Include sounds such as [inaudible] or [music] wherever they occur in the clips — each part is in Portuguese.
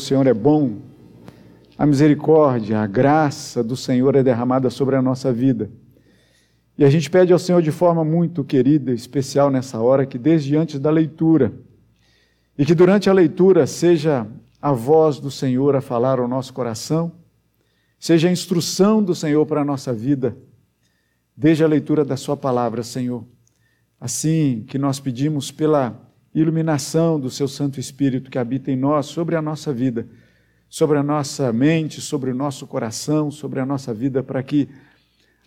O Senhor é bom, a misericórdia, a graça do Senhor é derramada sobre a nossa vida. E a gente pede ao Senhor de forma muito querida, especial nessa hora, que desde antes da leitura, e que durante a leitura seja a voz do Senhor a falar ao nosso coração, seja a instrução do Senhor para a nossa vida, desde a leitura da Sua palavra, Senhor. Assim que nós pedimos pela iluminação do Seu Santo Espírito que habita em nós, sobre a nossa vida, sobre a nossa mente, sobre o nosso coração, sobre a nossa vida, para que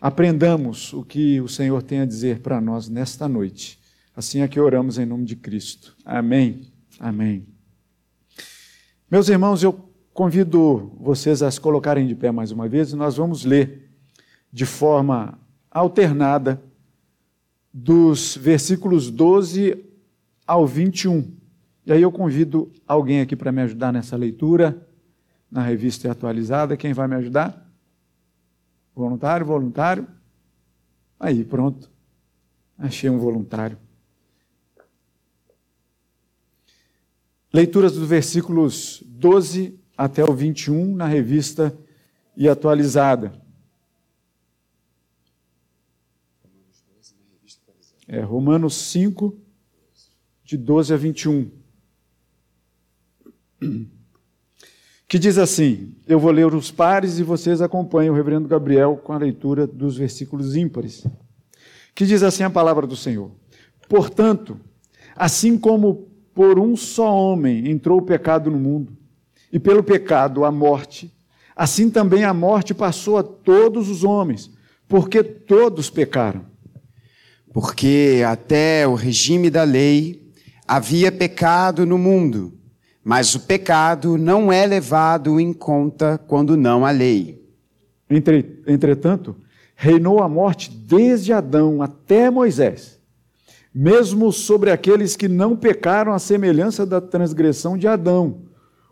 aprendamos o que o Senhor tem a dizer para nós nesta noite. Assim é que oramos em nome de Cristo. Amém. Amém. Meus irmãos, eu convido vocês a se colocarem de pé mais uma vez e nós vamos ler de forma alternada dos versículos 12 ao 21. E aí eu convido alguém aqui para me ajudar nessa leitura, na revista atualizada. Quem vai me ajudar? Voluntário, voluntário? Aí, pronto. Achei um voluntário. Leituras dos versículos 12 até o 21 na revista e atualizada. É, Romanos 5, de 12 a 21. Que diz assim: Eu vou ler os pares e vocês acompanhem o reverendo Gabriel com a leitura dos versículos ímpares. Que diz assim a palavra do Senhor: Portanto, assim como por um só homem entrou o pecado no mundo, e pelo pecado a morte, assim também a morte passou a todos os homens, porque todos pecaram. Porque até o regime da lei Havia pecado no mundo, mas o pecado não é levado em conta quando não há lei. Entretanto, reinou a morte desde Adão até Moisés, mesmo sobre aqueles que não pecaram à semelhança da transgressão de Adão,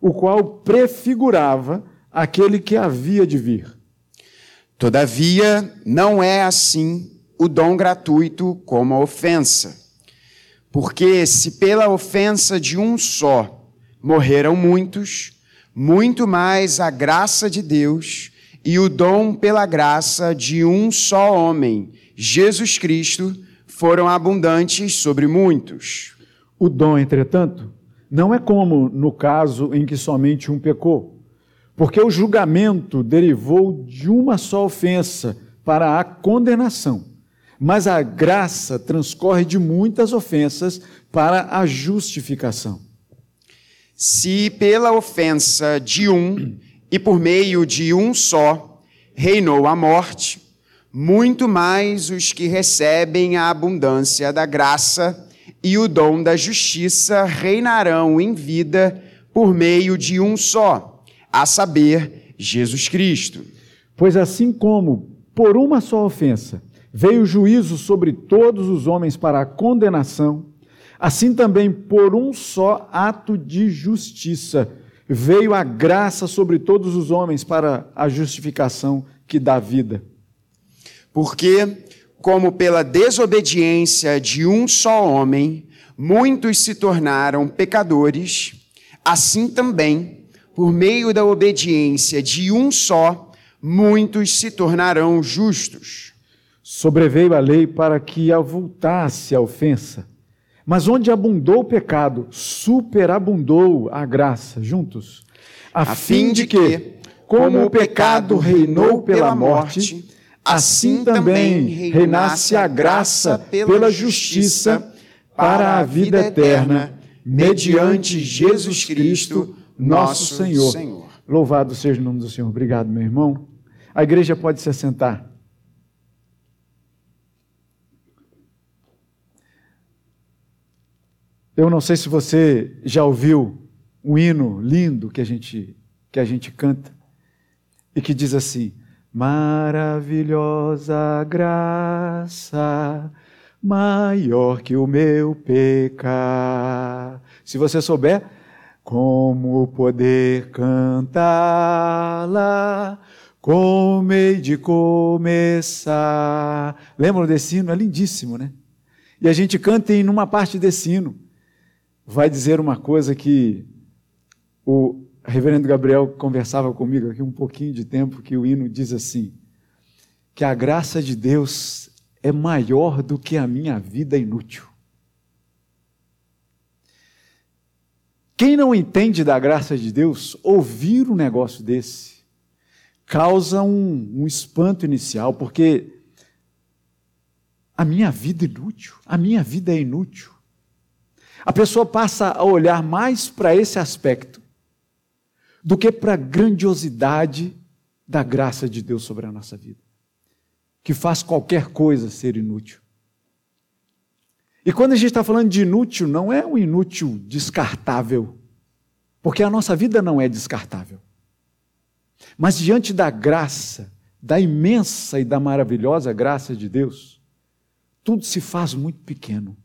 o qual prefigurava aquele que havia de vir. Todavia, não é assim o dom gratuito como a ofensa. Porque se pela ofensa de um só morreram muitos, muito mais a graça de Deus e o dom pela graça de um só homem, Jesus Cristo, foram abundantes sobre muitos. O dom, entretanto, não é como no caso em que somente um pecou, porque o julgamento derivou de uma só ofensa para a condenação mas a graça transcorre de muitas ofensas para a justificação. Se pela ofensa de um e por meio de um só reinou a morte, muito mais os que recebem a abundância da graça e o dom da justiça reinarão em vida por meio de um só, a saber, Jesus Cristo. Pois assim como por uma só ofensa veio juízo sobre todos os homens para a condenação, assim também por um só ato de justiça veio a graça sobre todos os homens para a justificação que dá vida. Porque, como pela desobediência de um só homem, muitos se tornaram pecadores, assim também, por meio da obediência de um só, muitos se tornarão justos. Sobreveio a lei para que avultasse a ofensa. Mas onde abundou o pecado, superabundou a graça. Juntos. A, a fim de que, como o pecado reinou pela morte, assim também reinasse a graça pela justiça para a vida eterna, mediante Jesus Cristo, nosso Senhor. Louvado seja o nome do Senhor. Obrigado, meu irmão. A igreja pode se assentar. Eu não sei se você já ouviu um hino lindo que a gente que a gente canta e que diz assim: Maravilhosa graça, maior que o meu pecar. Se você souber como poder cantá-la, como hei de começar. Lembram desse hino? É lindíssimo, né? E a gente canta em uma parte desse hino vai dizer uma coisa que o reverendo Gabriel conversava comigo aqui um pouquinho de tempo que o hino diz assim: que a graça de Deus é maior do que a minha vida inútil. Quem não entende da graça de Deus, ouvir um negócio desse, causa um, um espanto inicial, porque a minha vida é inútil, a minha vida é inútil. A pessoa passa a olhar mais para esse aspecto do que para a grandiosidade da graça de Deus sobre a nossa vida, que faz qualquer coisa ser inútil. E quando a gente está falando de inútil, não é um inútil descartável, porque a nossa vida não é descartável. Mas diante da graça, da imensa e da maravilhosa graça de Deus, tudo se faz muito pequeno,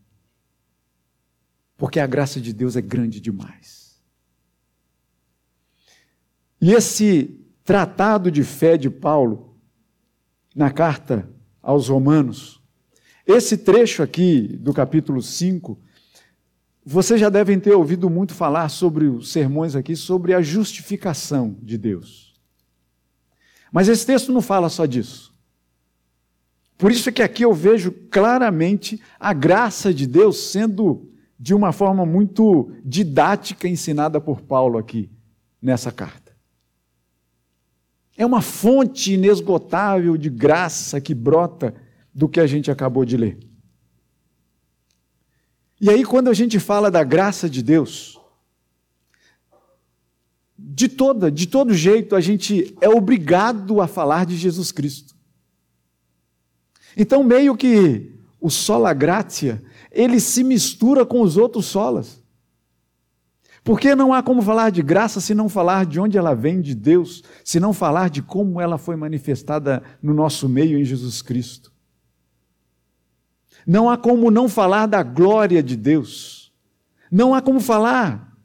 porque a graça de Deus é grande demais. E esse tratado de fé de Paulo, na carta aos Romanos, esse trecho aqui do capítulo 5, vocês já devem ter ouvido muito falar sobre os sermões aqui, sobre a justificação de Deus. Mas esse texto não fala só disso. Por isso é que aqui eu vejo claramente a graça de Deus sendo de uma forma muito didática ensinada por Paulo aqui nessa carta. É uma fonte inesgotável de graça que brota do que a gente acabou de ler. E aí, quando a gente fala da graça de Deus, de toda, de todo jeito, a gente é obrigado a falar de Jesus Cristo. Então, meio que o sola gratia, ele se mistura com os outros solas. Porque não há como falar de graça se não falar de onde ela vem de Deus, se não falar de como ela foi manifestada no nosso meio em Jesus Cristo. Não há como não falar da glória de Deus. Não há como falar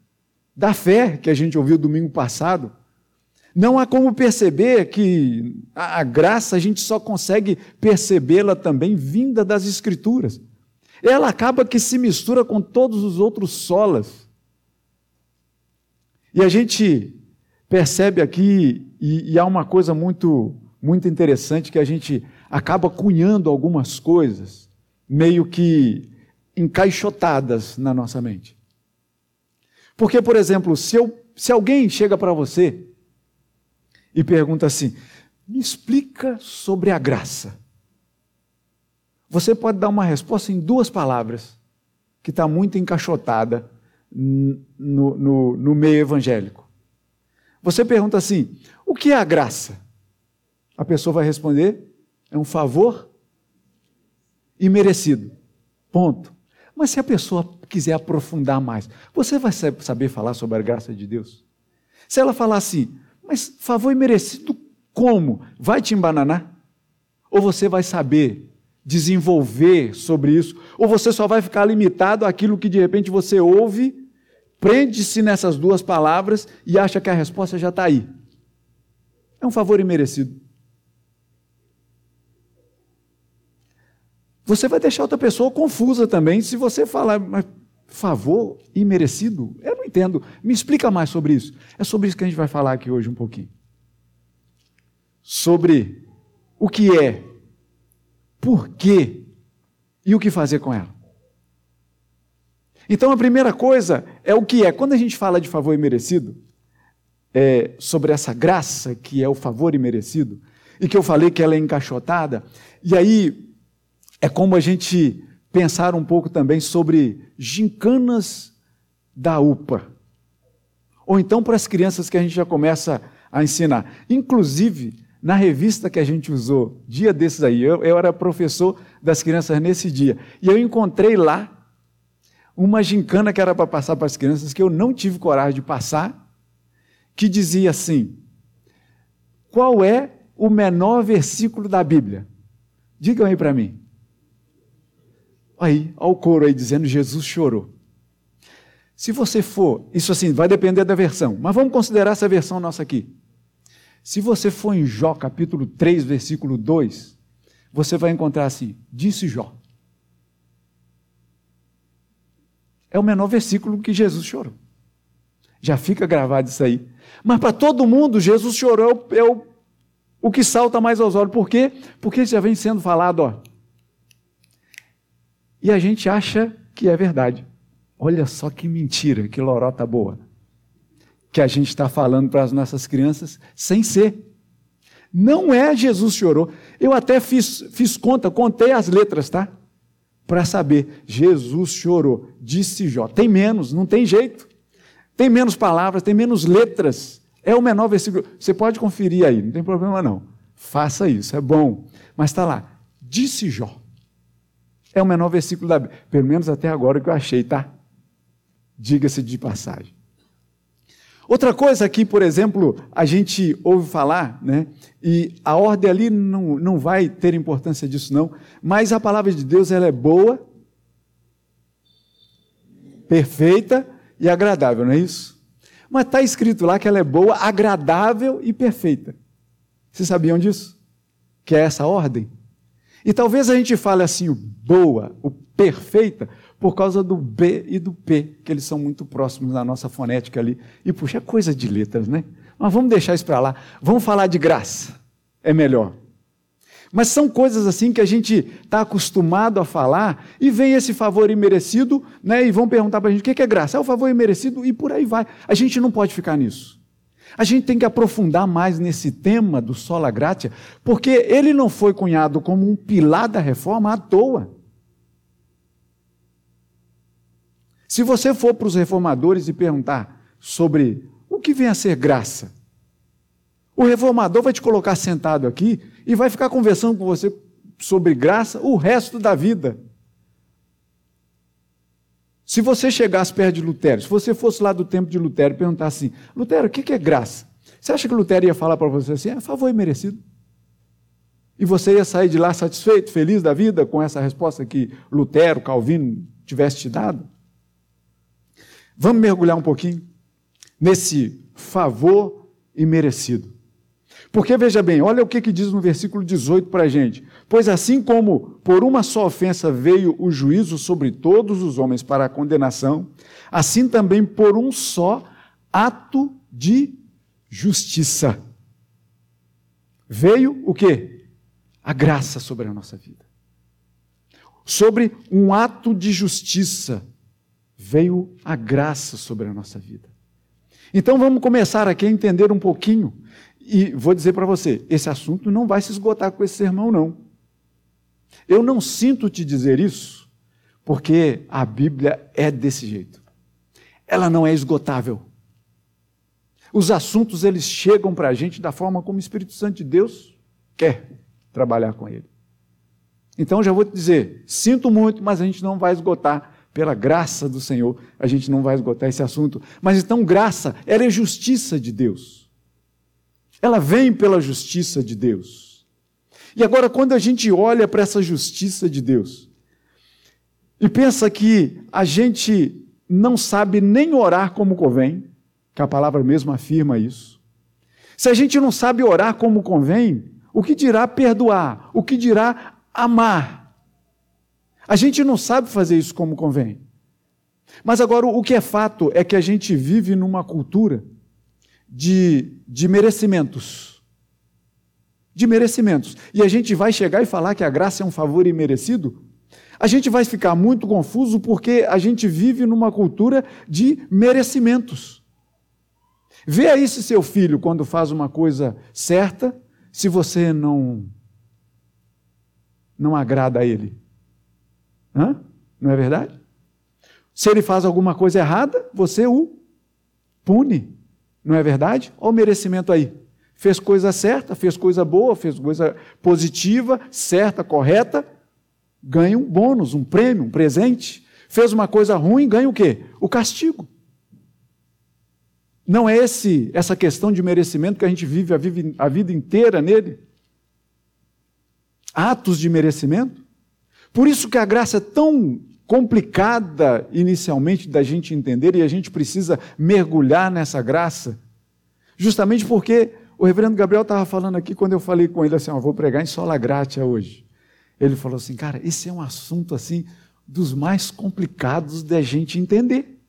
da fé que a gente ouviu domingo passado. Não há como perceber que a, graça a gente só consegue percebê-la também vinda das Escrituras. Ela acaba que se mistura com todos os outros solas. E a gente percebe aqui, e, e há uma coisa muito, muito interessante, que a gente acaba cunhando algumas coisas meio que encaixotadas na nossa mente. Porque, por exemplo, se, eu, se alguém chega para você e pergunta assim: me explica sobre a graça. Você pode dar uma resposta em duas palavras, que está muito encaixotada no, no, no meio evangélico. Você pergunta assim: o que é a graça? A pessoa vai responder: é um favor imerecido. Ponto. Mas se a pessoa quiser aprofundar mais, você vai saber falar sobre a graça de Deus? Se ela falar assim, mas favor imerecido como? Vai te embananar? Ou você vai saber desenvolver sobre isso? Ou você só vai ficar limitado àquilo que de repente você ouve, prende-se nessas duas palavras e acha que a resposta já está aí? É um favor imerecido. Você vai deixar outra pessoa confusa também se você falar, mas favor imerecido? Eu não entendo. Me explica mais sobre isso. É sobre isso que a gente vai falar aqui hoje um pouquinho. Sobre o que é, por quê e o que fazer com ela. Então a primeira coisa é o que é. Quando a gente fala de favor imerecido, é, sobre essa graça que é o favor imerecido, e que eu falei que ela é encaixotada, e aí é como a gente pensar um pouco também sobre gincanas da UPA. Ou então para as crianças que a gente já começa a ensinar. Inclusive, na revista que a gente usou, dia desses aí, eu, eu era professor das crianças nesse dia, e eu encontrei lá uma gincana que era para passar para as crianças, que eu não tive coragem de passar, que dizia assim: qual é o menor versículo da Bíblia? Digam aí para mim. Aí, ao coro aí dizendo Jesus chorou. Se você for, isso assim, vai depender da versão, mas vamos considerar essa versão nossa aqui. Se você for em Jó, capítulo 3, versículo 2, você vai encontrar assim: disse Jó. É o menor versículo que Jesus chorou. Já fica gravado isso aí. Mas para todo mundo, Jesus chorou é o, o que salta mais aos olhos. Por quê? Porque já vem sendo falado, ó. E a gente acha que é verdade. Olha só que mentira, que lorota boa. Que a gente está falando para as nossas crianças sem ser. Não é Jesus chorou. Eu até fiz, fiz conta, contei as letras, tá? Para saber. Jesus chorou, disse Jó. Tem menos, não tem jeito. Tem menos palavras, tem menos letras. É o menor versículo. Você pode conferir aí, não tem problema não. Faça isso, é bom. Mas está lá, disse Jó. É o menor versículo da Bíblia. Pelo menos até agora que eu achei, tá? Diga-se de passagem. Outra coisa aqui, por exemplo, a gente ouve falar, né? E a ordem ali não, não vai ter importância disso, não. Mas a palavra de Deus ela é boa, perfeita e agradável, não é isso? Mas está escrito lá que ela é boa, agradável e perfeita. Vocês sabiam disso? Que é essa ordem? E talvez a gente fale assim, boa, o perfeita, por causa do B e do P, que eles são muito próximos na nossa fonética ali. E puxa, é coisa de letras, né? Mas vamos deixar isso para lá. Vamos falar de graça. É melhor. Mas são coisas assim que a gente está acostumado a falar e vem esse favor imerecido, né? E vão perguntar para a gente o que é graça. É o favor imerecido e por aí vai. A gente não pode ficar nisso. A gente tem que aprofundar mais nesse tema do sola gratia, porque ele não foi cunhado como um pilar da reforma à toa. Se você for para os reformadores e perguntar sobre o que vem a ser graça, o reformador vai te colocar sentado aqui e vai ficar conversando com você sobre graça o resto da vida. Se você chegasse perto de Lutero, se você fosse lá do tempo de Lutero e perguntasse assim: Lutero, o que é graça? Você acha que Lutero ia falar para você assim: é favor imerecido? E você ia sair de lá satisfeito, feliz da vida com essa resposta que Lutero, Calvino tivesse te dado? Vamos mergulhar um pouquinho nesse favor imerecido. Porque veja bem, olha o que, que diz no versículo 18 para a gente. Pois assim como por uma só ofensa veio o juízo sobre todos os homens para a condenação, assim também por um só ato de justiça. Veio o que? A graça sobre a nossa vida. Sobre um ato de justiça veio a graça sobre a nossa vida. Então vamos começar aqui a entender um pouquinho. E vou dizer para você: esse assunto não vai se esgotar com esse sermão, não. Eu não sinto te dizer isso, porque a Bíblia é desse jeito. Ela não é esgotável. Os assuntos eles chegam para a gente da forma como o Espírito Santo de Deus quer trabalhar com ele. Então já vou te dizer, sinto muito, mas a gente não vai esgotar pela graça do Senhor, a gente não vai esgotar esse assunto. Mas então, graça, ela é justiça de Deus. Ela vem pela justiça de Deus. E agora, quando a gente olha para essa justiça de Deus e pensa que a gente não sabe nem orar como convém, que a palavra mesmo afirma isso. Se a gente não sabe orar como convém, o que dirá perdoar? O que dirá amar? A gente não sabe fazer isso como convém. Mas agora o que é fato é que a gente vive numa cultura de, de merecimentos. De merecimentos. E a gente vai chegar e falar que a graça é um favor imerecido? A gente vai ficar muito confuso porque a gente vive numa cultura de merecimentos. Vê aí se seu filho, quando faz uma coisa certa, se você não não agrada a ele. Hã? Não é verdade? Se ele faz alguma coisa errada, você o pune. Não é verdade? Olha o merecimento aí. Fez coisa certa, fez coisa boa, fez coisa positiva, certa, correta, ganha um bônus, um prêmio, um presente. Fez uma coisa ruim, ganha o quê? O castigo. Não é esse, essa questão de merecimento que a gente vive a, vive a vida inteira nele? Atos de merecimento? Por isso que a graça é tão complicada inicialmente da gente entender e a gente precisa mergulhar nessa graça, justamente porque o reverendo Gabriel estava falando aqui quando eu falei com ele assim, ó, vou pregar em sola gratia hoje. Ele falou assim, cara, esse é um assunto assim dos mais complicados da gente entender.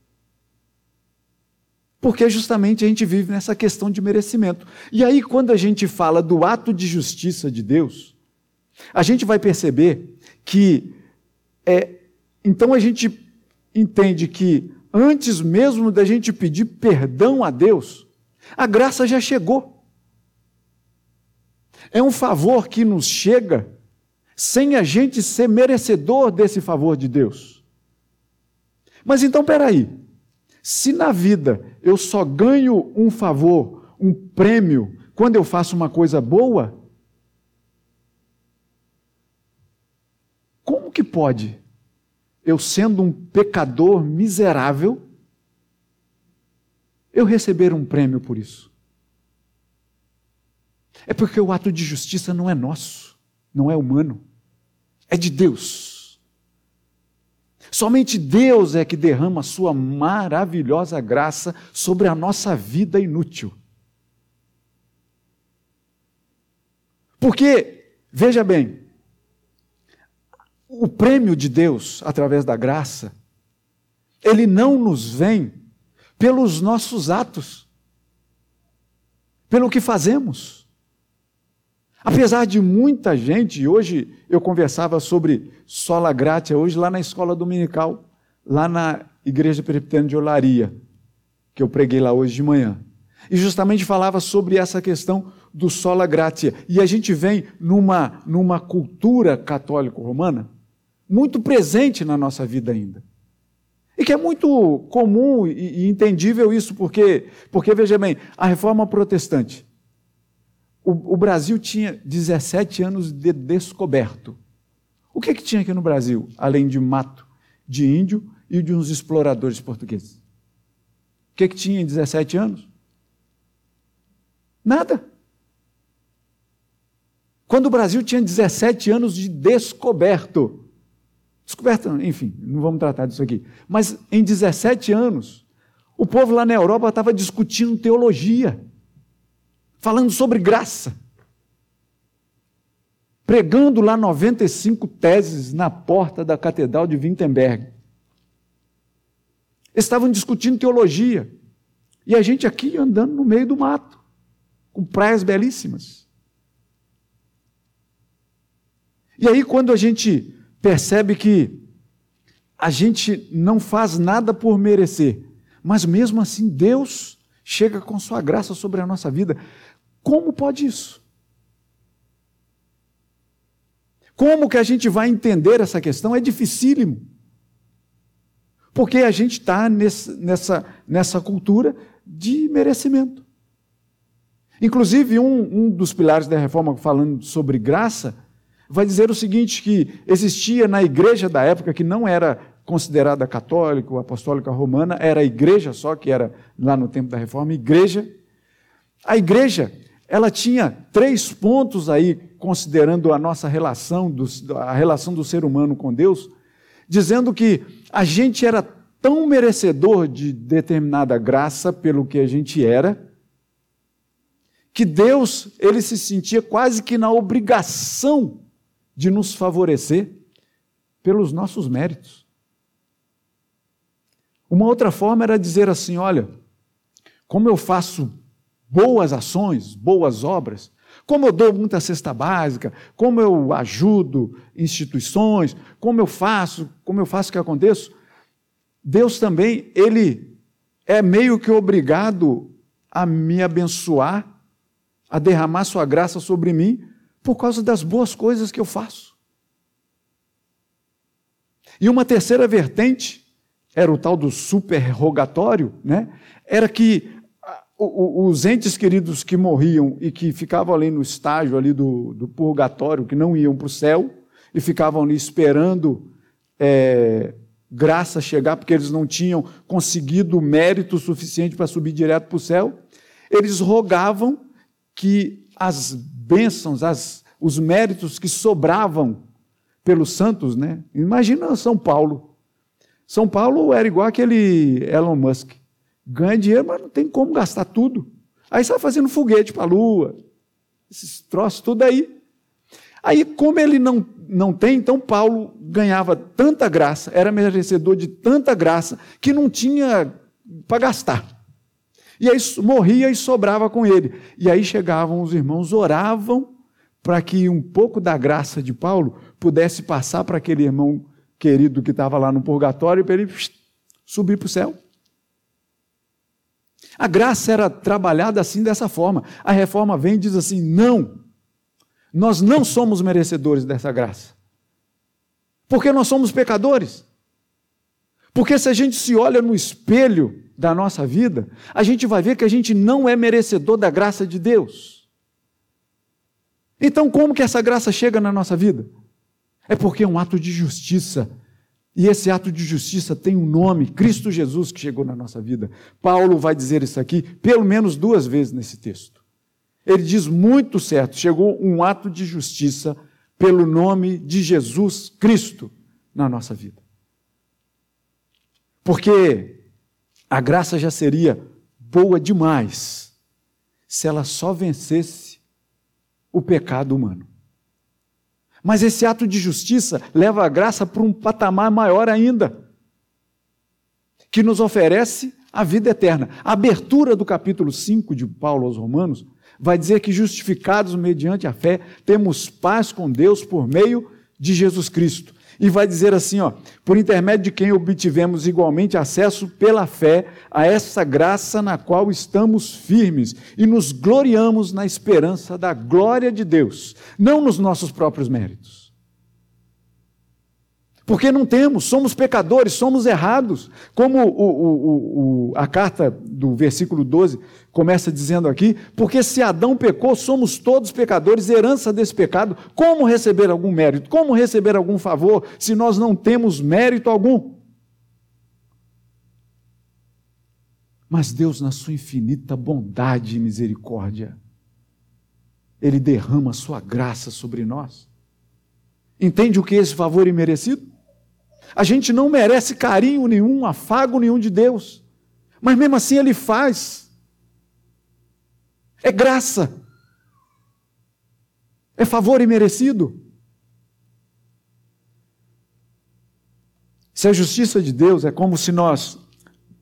Porque justamente a gente vive nessa questão de merecimento. E aí, quando a gente fala do ato de justiça de Deus, a gente vai perceber que, é, então a gente entende que antes mesmo da gente pedir perdão a Deus, a graça já chegou. É um favor que nos chega sem a gente ser merecedor desse favor de Deus. Mas então, peraí. Se na vida eu só ganho um favor, um prêmio, quando eu faço uma coisa boa, como que pode eu, sendo um pecador miserável, eu receber um prêmio por isso? É porque o ato de justiça não é nosso, não é humano, é de Deus. Somente Deus é que derrama a sua maravilhosa graça sobre a nossa vida inútil. Porque, veja bem, o prêmio de Deus através da graça, ele não nos vem pelos nossos atos, pelo que fazemos. Apesar de muita gente, hoje eu conversava sobre sola gratia, hoje lá na escola dominical, lá na Igreja Presbiteriana de Olaria, que eu preguei lá hoje de manhã. E justamente falava sobre essa questão do sola gratia. E a gente vem numa, numa cultura católico-romana muito presente na nossa vida ainda. E que é muito comum e, entendível isso, porque, porque, veja bem, a reforma protestante o, o Brasil tinha 17 anos de descoberto. O que, que tinha aqui no Brasil, além de mato, de índio e de uns exploradores portugueses? O que, que tinha em 17 anos? Nada. Quando o Brasil tinha 17 anos de descoberto, descoberta, enfim, não vamos tratar disso aqui, mas em 17 anos, o povo lá na Europa estava discutindo teologia falando sobre graça, pregando lá 95 teses na porta da Catedral de Wittenberg. Estavam discutindo teologia. E a gente aqui andando no meio do mato, com praias belíssimas. E aí, quando a gente percebe que a gente não faz nada por merecer, mas mesmo assim Deus chega com Sua graça sobre a nossa vida, como pode isso? Como que a gente vai entender essa questão? É dificílimo. Porque a gente está nessa, nessa cultura de merecimento. Inclusive, um, um dos pilares da reforma, falando sobre graça, vai dizer o seguinte: que existia na igreja da época, que não era considerada católica ou apostólica romana, era a igreja só, que era lá no tempo da reforma, igreja. A igreja ela tinha três pontos aí, considerando a nossa relação, do, a relação do ser humano com Deus, dizendo que a gente era tão merecedor de determinada graça pelo que a gente era, que Deus, ele se sentia quase que na obrigação de nos favorecer pelos nossos méritos. Uma outra forma era dizer assim: olha, como eu faço boas ações, boas obras, como eu dou muita cesta básica, como eu ajudo instituições, como eu faço, como eu faço que aconteça, Deus também, ele é meio que obrigado a me abençoar, a derramar sua graça sobre mim por causa das boas coisas que eu faço. E uma terceira vertente era o tal do superrogatório, né? Era que os entes queridos que morriam e que ficavam ali no estágio ali do, do purgatório, que não iam para o céu, e ficavam ali esperando é, graça chegar, porque eles não tinham conseguido mérito suficiente para subir direto para o céu, eles rogavam que as bênçãos, as, os méritos que sobravam pelos santos, né? Imagina São Paulo. São Paulo era igual aquele Elon Musk ganha dinheiro, mas não tem como gastar tudo. Aí está fazendo foguete para a lua, esses troços tudo aí. Aí, como ele não, não tem, então Paulo ganhava tanta graça, era merecedor de tanta graça, que não tinha para gastar. E aí morria e sobrava com ele. E aí chegavam os irmãos, oravam para que um pouco da graça de Paulo pudesse passar para aquele irmão querido que estava lá no purgatório para ele subir para o céu. A graça era trabalhada assim dessa forma. A reforma vem e diz assim: não, nós não somos merecedores dessa graça. Porque nós somos pecadores. Porque se a gente se olha no espelho da nossa vida, a gente vai ver que a gente não é merecedor da graça de Deus. Então, como que essa graça chega na nossa vida? É porque é um ato de justiça e esse ato de justiça tem um nome, Cristo Jesus, que chegou na nossa vida. Paulo vai dizer isso aqui pelo menos duas vezes nesse texto. Ele diz muito certo: chegou um ato de justiça pelo nome de Jesus Cristo na nossa vida. Porque a graça já seria boa demais se ela só vencesse o pecado humano. Mas esse ato de justiça leva a graça para um patamar maior ainda, que nos oferece a vida eterna. A abertura do capítulo 5 de Paulo aos Romanos vai dizer que, justificados mediante a fé, temos paz com Deus por meio de Jesus Cristo e vai dizer assim, ó, por intermédio de quem obtivemos igualmente acesso pela fé a essa graça na qual estamos firmes e nos gloriamos na esperança da glória de Deus, não nos nossos próprios méritos. Porque não temos, somos pecadores, somos errados. Como o, o, o, a carta do versículo 12 começa dizendo aqui: porque se Adão pecou, somos todos pecadores, herança desse pecado. Como receber algum mérito? Como receber algum favor se nós não temos mérito algum? Mas Deus, na sua infinita bondade e misericórdia, Ele derrama a sua graça sobre nós. Entende o que é esse favor imerecido? A gente não merece carinho nenhum, afago nenhum de Deus. Mas mesmo assim Ele faz. É graça. É favor imerecido. Se a justiça de Deus é como se nós.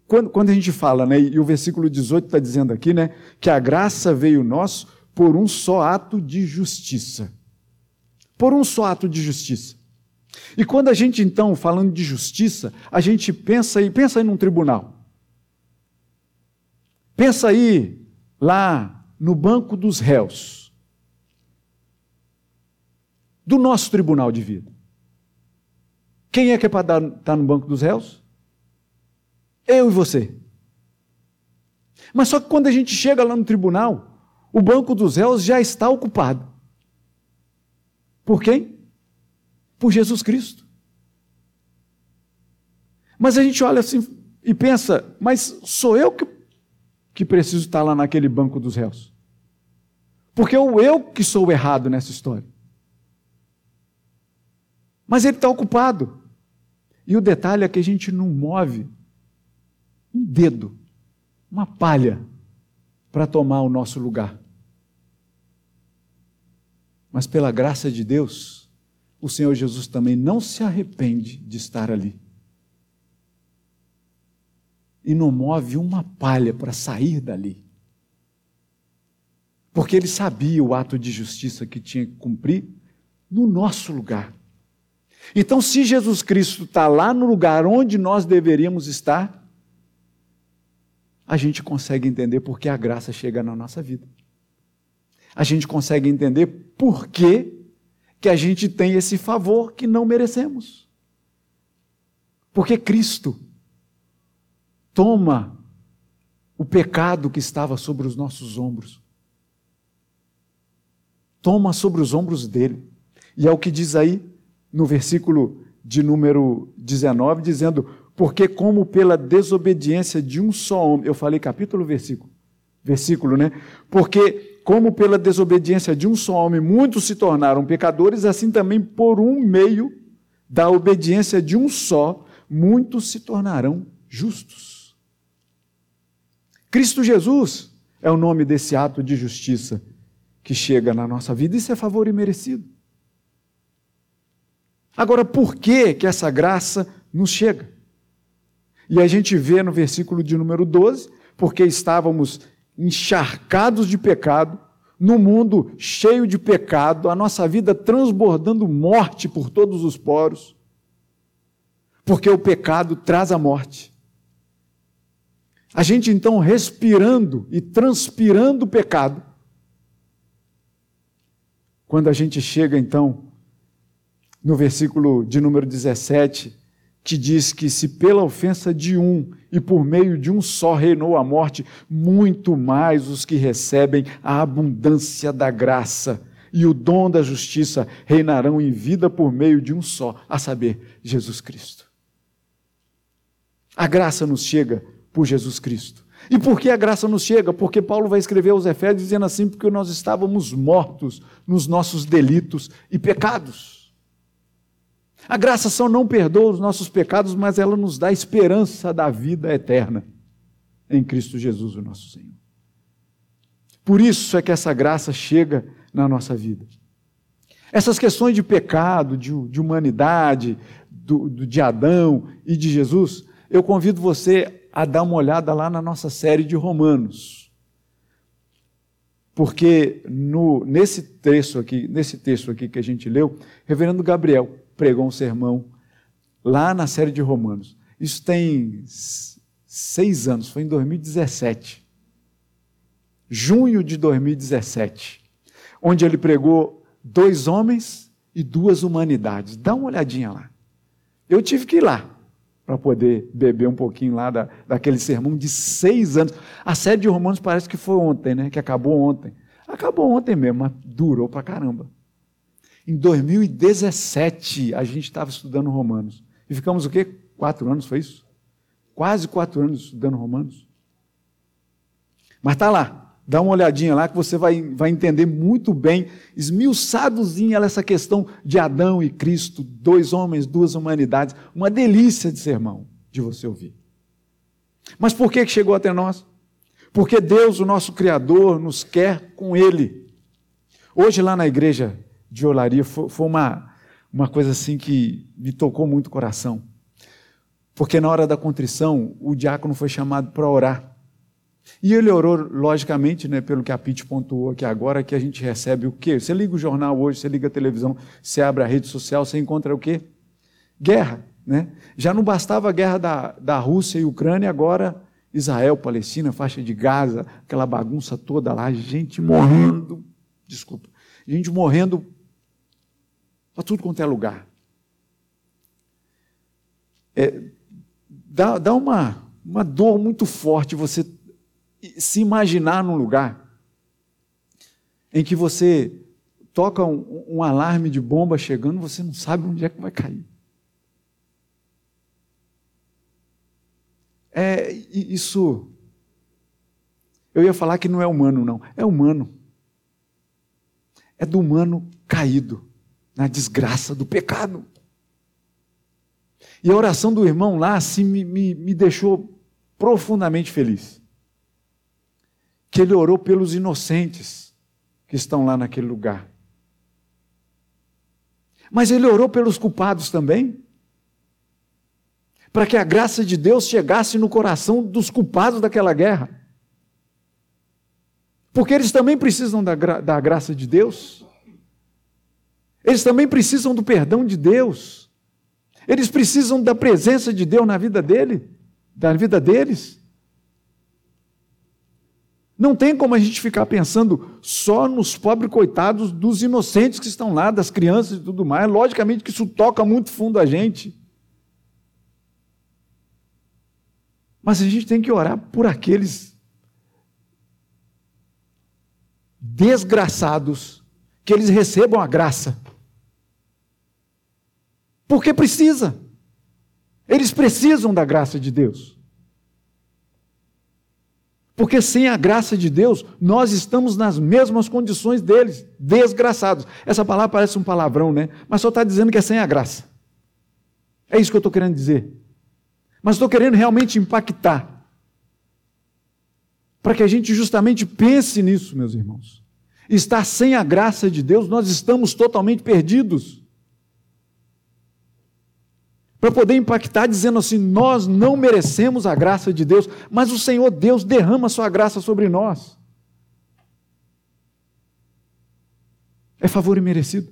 Quando, quando a gente fala, né, e o versículo 18 está dizendo aqui, né, que a graça veio nós por um só ato de justiça. Por um só ato de justiça. E quando a gente, então, falando de justiça, a gente pensa aí, pensa aí num tribunal. Pensa aí lá no banco dos réus. Do nosso tribunal de vida. Quem é que é para estar tá no banco dos réus? Eu e você. Mas só que quando a gente chega lá no tribunal, o banco dos réus já está ocupado. Por quem? Por Jesus Cristo. Mas a gente olha assim e pensa, mas sou eu que, que preciso estar lá naquele banco dos réus. Porque eu, eu que sou errado nessa história. Mas ele está ocupado. E o detalhe é que a gente não move um dedo, uma palha, para tomar o nosso lugar. Mas pela graça de Deus, o Senhor Jesus também não se arrepende de estar ali. E não move uma palha para sair dali. Porque ele sabia o ato de justiça que tinha que cumprir no nosso lugar. Então, se Jesus Cristo está lá no lugar onde nós deveríamos estar, a gente consegue entender por que a graça chega na nossa vida. A gente consegue entender por que que a gente tem esse favor que não merecemos. Porque Cristo toma o pecado que estava sobre os nossos ombros, toma sobre os ombros dele. E é o que diz aí no versículo de número 19, dizendo: Porque, como pela desobediência de um só homem, eu falei capítulo, versículo, versículo, né? Porque como pela desobediência de um só homem muitos se tornaram pecadores, assim também por um meio da obediência de um só, muitos se tornarão justos. Cristo Jesus é o nome desse ato de justiça que chega na nossa vida. Isso é favor imerecido. Agora, por que que essa graça nos chega? E a gente vê no versículo de número 12, porque estávamos encharcados de pecado, no mundo cheio de pecado, a nossa vida transbordando morte por todos os poros, porque o pecado traz a morte. A gente então respirando e transpirando o pecado, quando a gente chega então no versículo de número 17, que diz que se pela ofensa de um e por meio de um só reinou a morte, muito mais os que recebem a abundância da graça e o dom da justiça reinarão em vida por meio de um só, a saber, Jesus Cristo. A graça nos chega por Jesus Cristo. E por que a graça nos chega? Porque Paulo vai escrever aos Efésios dizendo assim: porque nós estávamos mortos nos nossos delitos e pecados. A graça só não perdoa os nossos pecados, mas ela nos dá esperança da vida eterna em Cristo Jesus, o nosso Senhor. Por isso é que essa graça chega na nossa vida. Essas questões de pecado, de, de humanidade, do, do, de Adão e de Jesus, eu convido você a dar uma olhada lá na nossa série de Romanos. Porque no, nesse texto aqui, nesse texto aqui que a gente leu, Reverendo Gabriel pregou um sermão lá na série de Romanos. Isso tem seis anos, foi em 2017. Junho de 2017. Onde ele pregou dois homens e duas humanidades. Dá uma olhadinha lá. Eu tive que ir lá para poder beber um pouquinho lá da, daquele sermão de seis anos. A série de Romanos parece que foi ontem, né? Que acabou ontem. Acabou ontem mesmo, mas durou para caramba. Em 2017, a gente estava estudando Romanos. E ficamos o quê? Quatro anos, foi isso? Quase quatro anos estudando Romanos. Mas está lá. Dá uma olhadinha lá que você vai, vai entender muito bem, esmiuçadozinha essa questão de Adão e Cristo, dois homens, duas humanidades. Uma delícia de sermão de você ouvir. Mas por que chegou até nós? Porque Deus, o nosso Criador, nos quer com Ele. Hoje, lá na igreja de olaria foi, foi uma, uma coisa assim que me tocou muito o coração. Porque na hora da contrição, o diácono foi chamado para orar. E ele orou, logicamente, né, pelo que a Pete pontuou aqui agora, que a gente recebe o quê? Você liga o jornal hoje, você liga a televisão, você abre a rede social, você encontra o quê? Guerra. Né? Já não bastava a guerra da, da Rússia e Ucrânia, agora Israel, Palestina, faixa de Gaza, aquela bagunça toda lá, gente morrendo, desculpa, gente morrendo para tudo quanto é lugar. É, dá dá uma, uma dor muito forte você se imaginar num lugar em que você toca um, um alarme de bomba chegando, você não sabe onde é que vai cair. É isso. Eu ia falar que não é humano, não. É humano. É do humano caído na desgraça do pecado. E a oração do irmão lá assim, me, me, me deixou profundamente feliz. Que ele orou pelos inocentes que estão lá naquele lugar. Mas ele orou pelos culpados também. Para que a graça de Deus chegasse no coração dos culpados daquela guerra. Porque eles também precisam da, gra da graça de Deus. Eles também precisam do perdão de Deus. Eles precisam da presença de Deus na vida dele, da vida deles. Não tem como a gente ficar pensando só nos pobres coitados dos inocentes que estão lá, das crianças e tudo mais. Logicamente que isso toca muito fundo a gente. Mas a gente tem que orar por aqueles desgraçados, que eles recebam a graça. Porque precisa. Eles precisam da graça de Deus. Porque sem a graça de Deus, nós estamos nas mesmas condições deles, desgraçados. Essa palavra parece um palavrão, né? Mas só está dizendo que é sem a graça. É isso que eu estou querendo dizer. Mas estou querendo realmente impactar. Para que a gente justamente pense nisso, meus irmãos. Estar sem a graça de Deus, nós estamos totalmente perdidos. Para poder impactar, dizendo assim: nós não merecemos a graça de Deus, mas o Senhor Deus derrama sua graça sobre nós. É favor imerecido.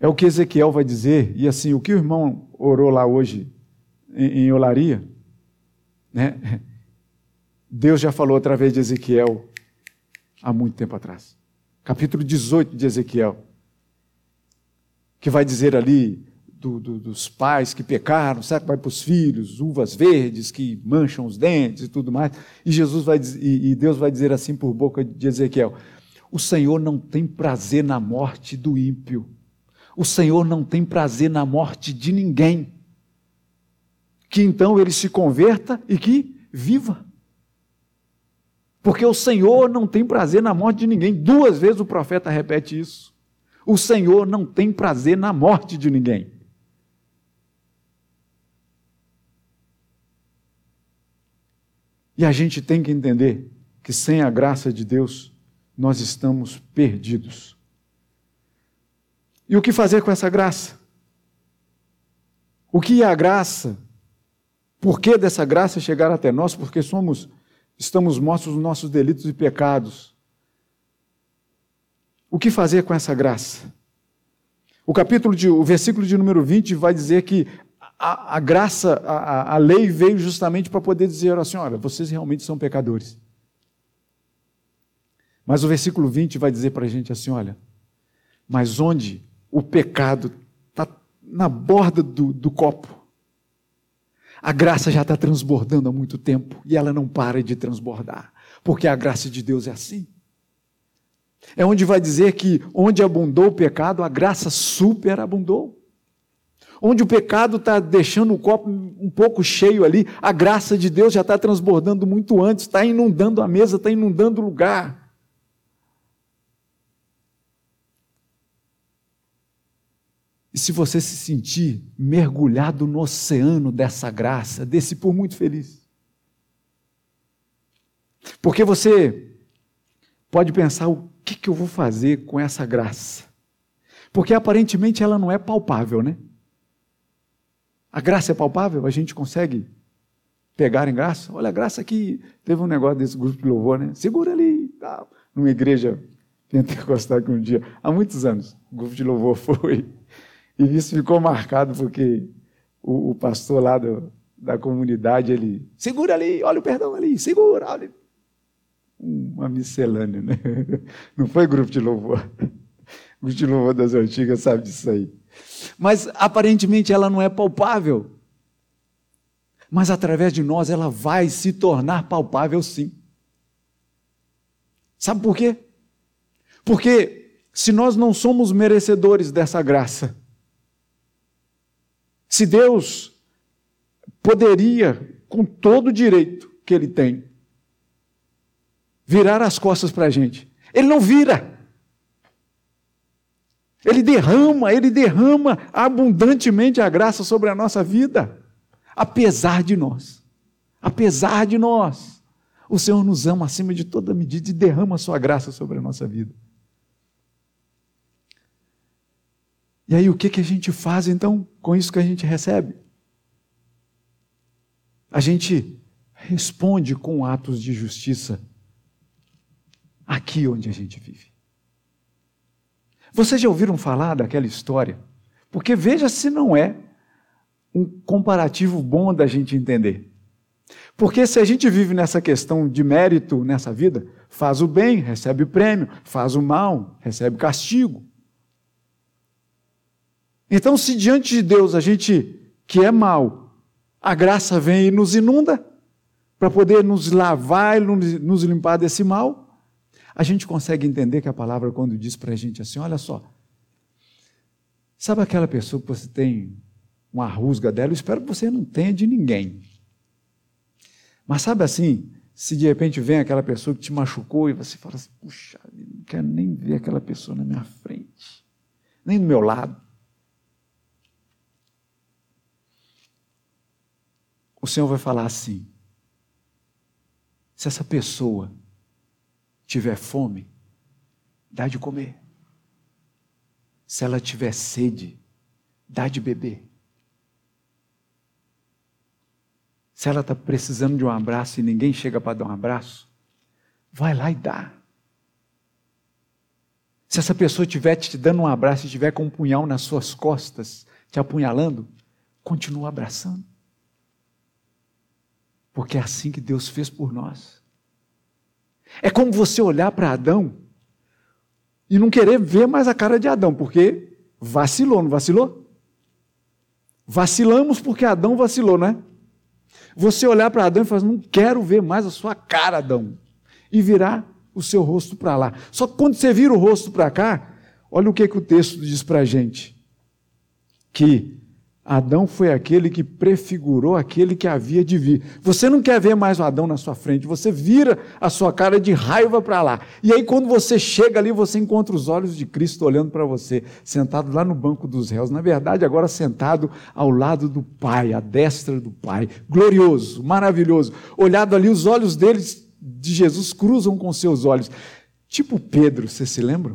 É o que Ezequiel vai dizer, e assim, o que o irmão orou lá hoje em, em olaria, né? Deus já falou através de Ezequiel há muito tempo atrás. Capítulo 18 de Ezequiel que vai dizer ali do, do, dos pais que pecaram, certo? Vai para os filhos, uvas verdes que mancham os dentes e tudo mais. E Jesus vai e, e Deus vai dizer assim por boca de Ezequiel: O Senhor não tem prazer na morte do ímpio. O Senhor não tem prazer na morte de ninguém. Que então ele se converta e que viva. Porque o Senhor não tem prazer na morte de ninguém. Duas vezes o profeta repete isso. O Senhor não tem prazer na morte de ninguém. E a gente tem que entender que sem a graça de Deus, nós estamos perdidos. E o que fazer com essa graça? O que é a graça? Por que dessa graça chegar até nós? Porque somos, estamos mortos nos nossos delitos e pecados. O que fazer com essa graça? O capítulo de, o versículo de número 20 vai dizer que a, a graça, a, a lei veio justamente para poder dizer assim: olha, vocês realmente são pecadores. Mas o versículo 20 vai dizer para a gente assim: olha, mas onde o pecado está na borda do, do copo, a graça já está transbordando há muito tempo e ela não para de transbordar, porque a graça de Deus é assim. É onde vai dizer que onde abundou o pecado, a graça superabundou. Onde o pecado está deixando o copo um pouco cheio ali, a graça de Deus já está transbordando muito antes, está inundando a mesa, está inundando o lugar. E se você se sentir mergulhado no oceano dessa graça, desse por muito feliz. Porque você pode pensar o que, que eu vou fazer com essa graça? Porque aparentemente ela não é palpável, né? A graça é palpável? A gente consegue pegar em graça? Olha, a graça aqui. Teve um negócio desse grupo de louvor, né? Segura ali. Tá. Numa igreja pentecostal que um dia, há muitos anos, o grupo de louvor [laughs] foi. E isso ficou marcado porque o, o pastor lá do, da comunidade, ele. Segura ali, olha o perdão ali, segura, olha uma miscelânea, né? [laughs] Não foi grupo de louvor. O [laughs] grupo de louvor das antigas sabe disso aí. Mas aparentemente ela não é palpável. Mas através de nós ela vai se tornar palpável sim. Sabe por quê? Porque se nós não somos merecedores dessa graça, se Deus poderia, com todo o direito que Ele tem, virar as costas para a gente. Ele não vira. Ele derrama, ele derrama abundantemente a graça sobre a nossa vida, apesar de nós. Apesar de nós. O Senhor nos ama acima de toda medida e derrama a sua graça sobre a nossa vida. E aí, o que, que a gente faz então com isso que a gente recebe? A gente responde com atos de justiça aqui onde a gente vive. Vocês já ouviram falar daquela história? Porque veja se não é um comparativo bom da gente entender. Porque se a gente vive nessa questão de mérito nessa vida, faz o bem, recebe prêmio, faz o mal, recebe castigo. Então, se diante de Deus a gente que é mal, a graça vem e nos inunda para poder nos lavar e nos limpar desse mal, a gente consegue entender que a palavra, quando diz para a gente assim: olha só, sabe aquela pessoa que você tem uma rusga dela? Eu espero que você não tenha de ninguém. Mas sabe assim, se de repente vem aquela pessoa que te machucou e você fala assim: puxa, não quero nem ver aquela pessoa na minha frente, nem do meu lado. O Senhor vai falar assim: se essa pessoa tiver fome, dá de comer. Se ela tiver sede, dá de beber. Se ela está precisando de um abraço e ninguém chega para dar um abraço, vai lá e dá. Se essa pessoa estiver te dando um abraço e estiver com um punhal nas suas costas, te apunhalando, continua abraçando. Porque é assim que Deus fez por nós. É como você olhar para Adão e não querer ver mais a cara de Adão, porque vacilou, não vacilou? Vacilamos porque Adão vacilou, né? Você olhar para Adão e falar: Não quero ver mais a sua cara, Adão. E virar o seu rosto para lá. Só que quando você vira o rosto para cá, olha o que, que o texto diz para a gente: que Adão foi aquele que prefigurou aquele que havia de vir. Você não quer ver mais o Adão na sua frente, você vira a sua cara de raiva para lá. E aí, quando você chega ali, você encontra os olhos de Cristo olhando para você, sentado lá no banco dos réus. Na verdade, agora sentado ao lado do Pai, à destra do Pai. Glorioso, maravilhoso. Olhado ali, os olhos deles, de Jesus, cruzam com seus olhos. Tipo Pedro, você se lembra?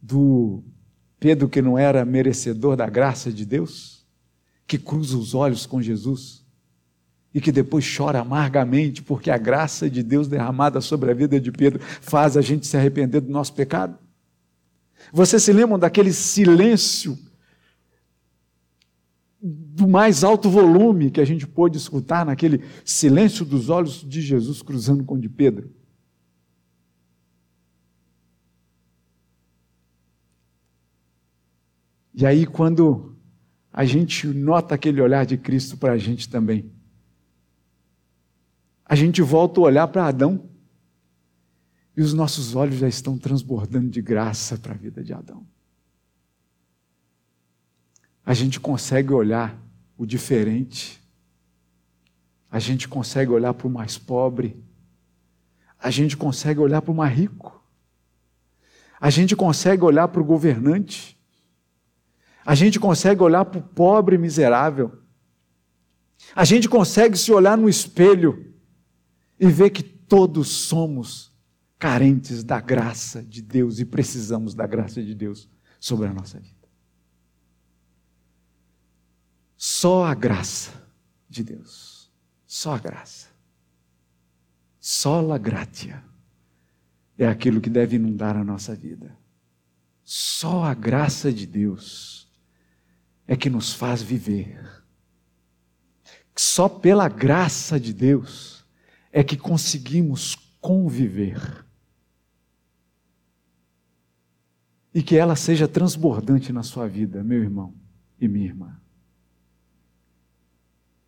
Do Pedro, que não era merecedor da graça de Deus, que cruza os olhos com Jesus e que depois chora amargamente porque a graça de Deus derramada sobre a vida de Pedro faz a gente se arrepender do nosso pecado. Vocês se lembram daquele silêncio do mais alto volume que a gente pôde escutar naquele silêncio dos olhos de Jesus cruzando com o de Pedro? E aí, quando a gente nota aquele olhar de Cristo para a gente também, a gente volta a olhar para Adão e os nossos olhos já estão transbordando de graça para a vida de Adão. A gente consegue olhar o diferente, a gente consegue olhar para o mais pobre, a gente consegue olhar para o mais rico, a gente consegue olhar para o governante, a gente consegue olhar para o pobre miserável. A gente consegue se olhar no espelho e ver que todos somos carentes da graça de Deus e precisamos da graça de Deus sobre a nossa vida. Só a graça de Deus. Só a graça. Só a gratia é aquilo que deve inundar a nossa vida. Só a graça de Deus é que nos faz viver. Só pela graça de Deus é que conseguimos conviver. E que ela seja transbordante na sua vida, meu irmão e minha irmã.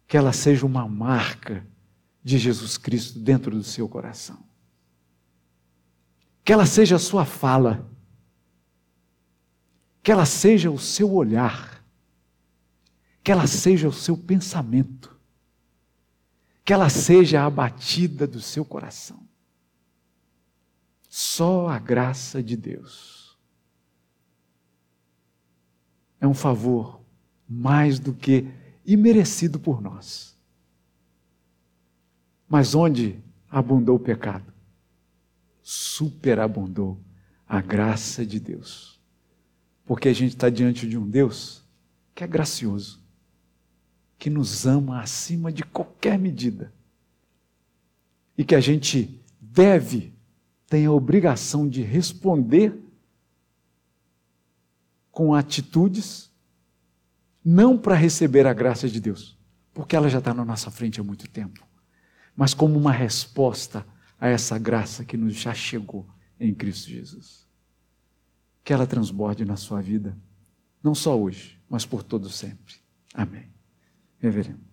Que ela seja uma marca de Jesus Cristo dentro do seu coração. Que ela seja a sua fala. Que ela seja o seu olhar que ela seja o seu pensamento, que ela seja a batida do seu coração. Só a graça de Deus é um favor mais do que imerecido por nós. Mas onde abundou o pecado? Superabundou a graça de Deus. Porque a gente está diante de um Deus que é gracioso que nos ama acima de qualquer medida. E que a gente deve, tem a obrigação de responder com atitudes, não para receber a graça de Deus, porque ela já está na nossa frente há muito tempo, mas como uma resposta a essa graça que nos já chegou em Cristo Jesus. Que ela transborde na sua vida, não só hoje, mas por todo sempre. Amém. Reverendo.